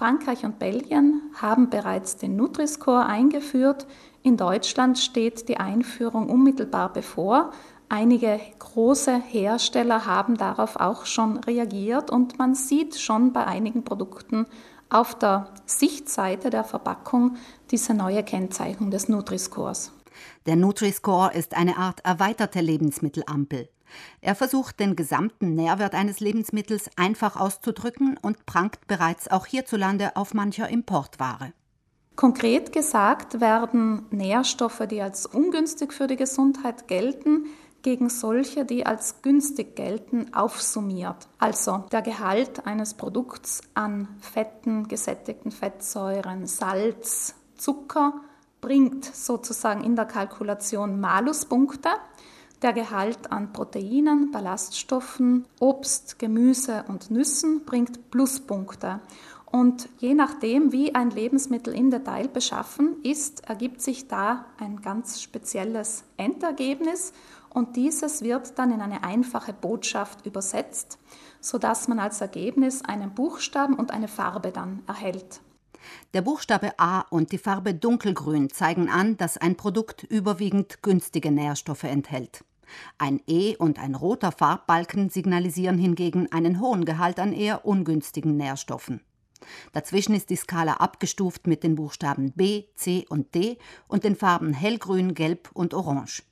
Frankreich und Belgien haben bereits den Nutri-Score eingeführt. In Deutschland steht die Einführung unmittelbar bevor. Einige große Hersteller haben darauf auch schon reagiert und man sieht schon bei einigen Produkten auf der Sichtseite der Verpackung diese neue Kennzeichnung des Nutri-Scores. Der Nutri-Score ist eine Art erweiterte Lebensmittelampel. Er versucht, den gesamten Nährwert eines Lebensmittels einfach auszudrücken und prangt bereits auch hierzulande auf mancher Importware. Konkret gesagt werden Nährstoffe, die als ungünstig für die Gesundheit gelten, gegen solche, die als günstig gelten, aufsummiert. Also der Gehalt eines Produkts an Fetten, gesättigten Fettsäuren, Salz, Zucker bringt sozusagen in der Kalkulation Maluspunkte. Der Gehalt an Proteinen, Ballaststoffen, Obst, Gemüse und Nüssen bringt Pluspunkte. Und je nachdem, wie ein Lebensmittel im Detail beschaffen ist, ergibt sich da ein ganz spezielles Endergebnis und dieses wird dann in eine einfache Botschaft übersetzt, sodass man als Ergebnis einen Buchstaben und eine Farbe dann erhält. Der Buchstabe A und die Farbe dunkelgrün zeigen an, dass ein Produkt überwiegend günstige Nährstoffe enthält. Ein E und ein roter Farbbalken signalisieren hingegen einen hohen Gehalt an eher ungünstigen Nährstoffen. Dazwischen ist die Skala abgestuft mit den Buchstaben B, C und D und den Farben hellgrün, gelb und orange.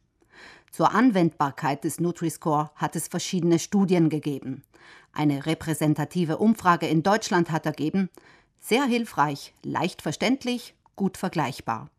Zur Anwendbarkeit des Nutri-Score hat es verschiedene Studien gegeben. Eine repräsentative Umfrage in Deutschland hat ergeben, sehr hilfreich, leicht verständlich, gut vergleichbar.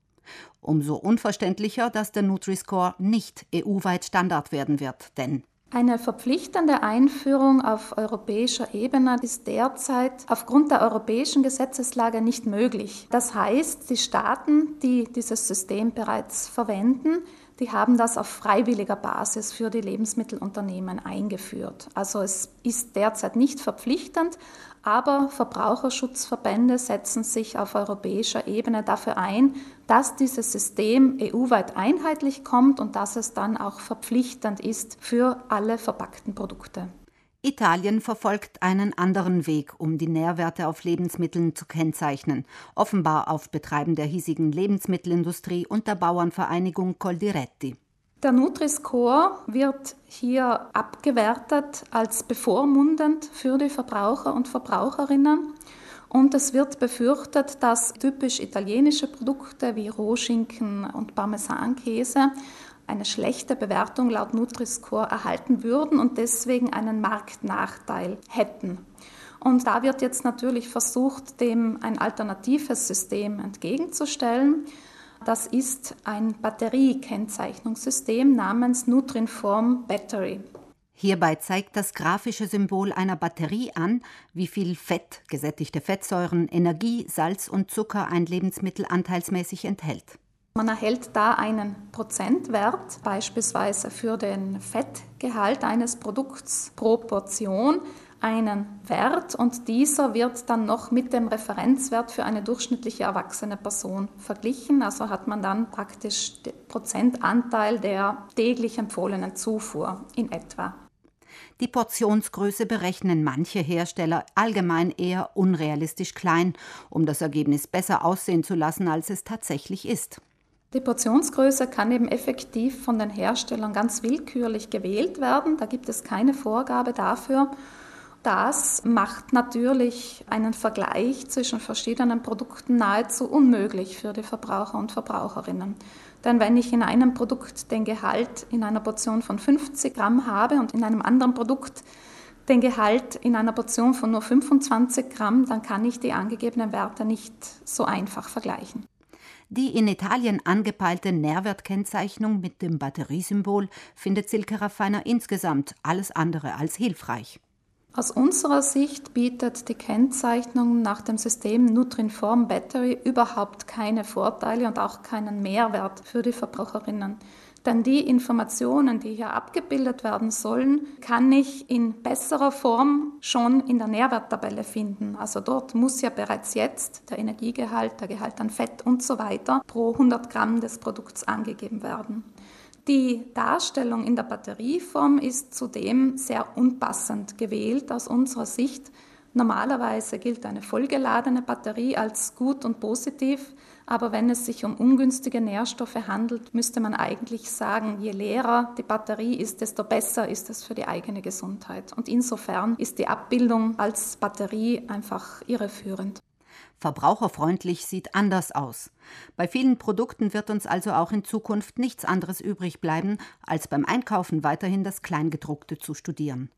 Umso unverständlicher, dass der Nutri-Score nicht EU-weit Standard werden wird, denn eine verpflichtende Einführung auf europäischer Ebene ist derzeit aufgrund der europäischen Gesetzeslage nicht möglich. Das heißt, die Staaten, die dieses System bereits verwenden, die haben das auf freiwilliger Basis für die Lebensmittelunternehmen eingeführt. Also es ist derzeit nicht verpflichtend, aber Verbraucherschutzverbände setzen sich auf europäischer Ebene dafür ein, dass dieses System EU-weit einheitlich kommt und dass es dann auch verpflichtend ist für alle verpackten Produkte. Italien verfolgt einen anderen Weg, um die Nährwerte auf Lebensmitteln zu kennzeichnen, offenbar auf Betreiben der hiesigen Lebensmittelindustrie und der Bauernvereinigung Coldiretti. Der Nutri-Score wird hier abgewertet als bevormundend für die Verbraucher und Verbraucherinnen. Und es wird befürchtet, dass typisch italienische Produkte wie Rohschinken und Parmesankäse eine schlechte Bewertung laut Nutri-Score erhalten würden und deswegen einen Marktnachteil hätten. Und da wird jetzt natürlich versucht, dem ein alternatives System entgegenzustellen. Das ist ein Batteriekennzeichnungssystem namens Nutrinform Battery. Hierbei zeigt das grafische Symbol einer Batterie an, wie viel Fett, gesättigte Fettsäuren, Energie, Salz und Zucker ein Lebensmittel anteilsmäßig enthält. Man erhält da einen Prozentwert, beispielsweise für den Fettgehalt eines Produkts pro Portion einen Wert und dieser wird dann noch mit dem Referenzwert für eine durchschnittliche erwachsene Person verglichen. Also hat man dann praktisch den Prozentanteil der täglich empfohlenen Zufuhr in etwa. Die Portionsgröße berechnen manche Hersteller allgemein eher unrealistisch klein, um das Ergebnis besser aussehen zu lassen, als es tatsächlich ist. Die Portionsgröße kann eben effektiv von den Herstellern ganz willkürlich gewählt werden. Da gibt es keine Vorgabe dafür. Das macht natürlich einen Vergleich zwischen verschiedenen Produkten nahezu unmöglich für die Verbraucher und Verbraucherinnen. Denn wenn ich in einem Produkt den Gehalt in einer Portion von 50 Gramm habe und in einem anderen Produkt den Gehalt in einer Portion von nur 25 Gramm, dann kann ich die angegebenen Werte nicht so einfach vergleichen. Die in Italien angepeilte Nährwertkennzeichnung mit dem Batteriesymbol findet Silke Raffiner insgesamt alles andere als hilfreich. Aus unserer Sicht bietet die Kennzeichnung nach dem System Nutrinform Battery überhaupt keine Vorteile und auch keinen Mehrwert für die Verbraucherinnen. Denn die Informationen, die hier abgebildet werden sollen, kann ich in besserer Form schon in der Nährwerttabelle finden. Also dort muss ja bereits jetzt der Energiegehalt, der Gehalt an Fett und so weiter pro 100 Gramm des Produkts angegeben werden. Die Darstellung in der Batterieform ist zudem sehr unpassend gewählt aus unserer Sicht, Normalerweise gilt eine vollgeladene Batterie als gut und positiv, aber wenn es sich um ungünstige Nährstoffe handelt, müsste man eigentlich sagen, je leerer die Batterie ist, desto besser ist es für die eigene Gesundheit. Und insofern ist die Abbildung als Batterie einfach irreführend. Verbraucherfreundlich sieht anders aus. Bei vielen Produkten wird uns also auch in Zukunft nichts anderes übrig bleiben, als beim Einkaufen weiterhin das Kleingedruckte zu studieren.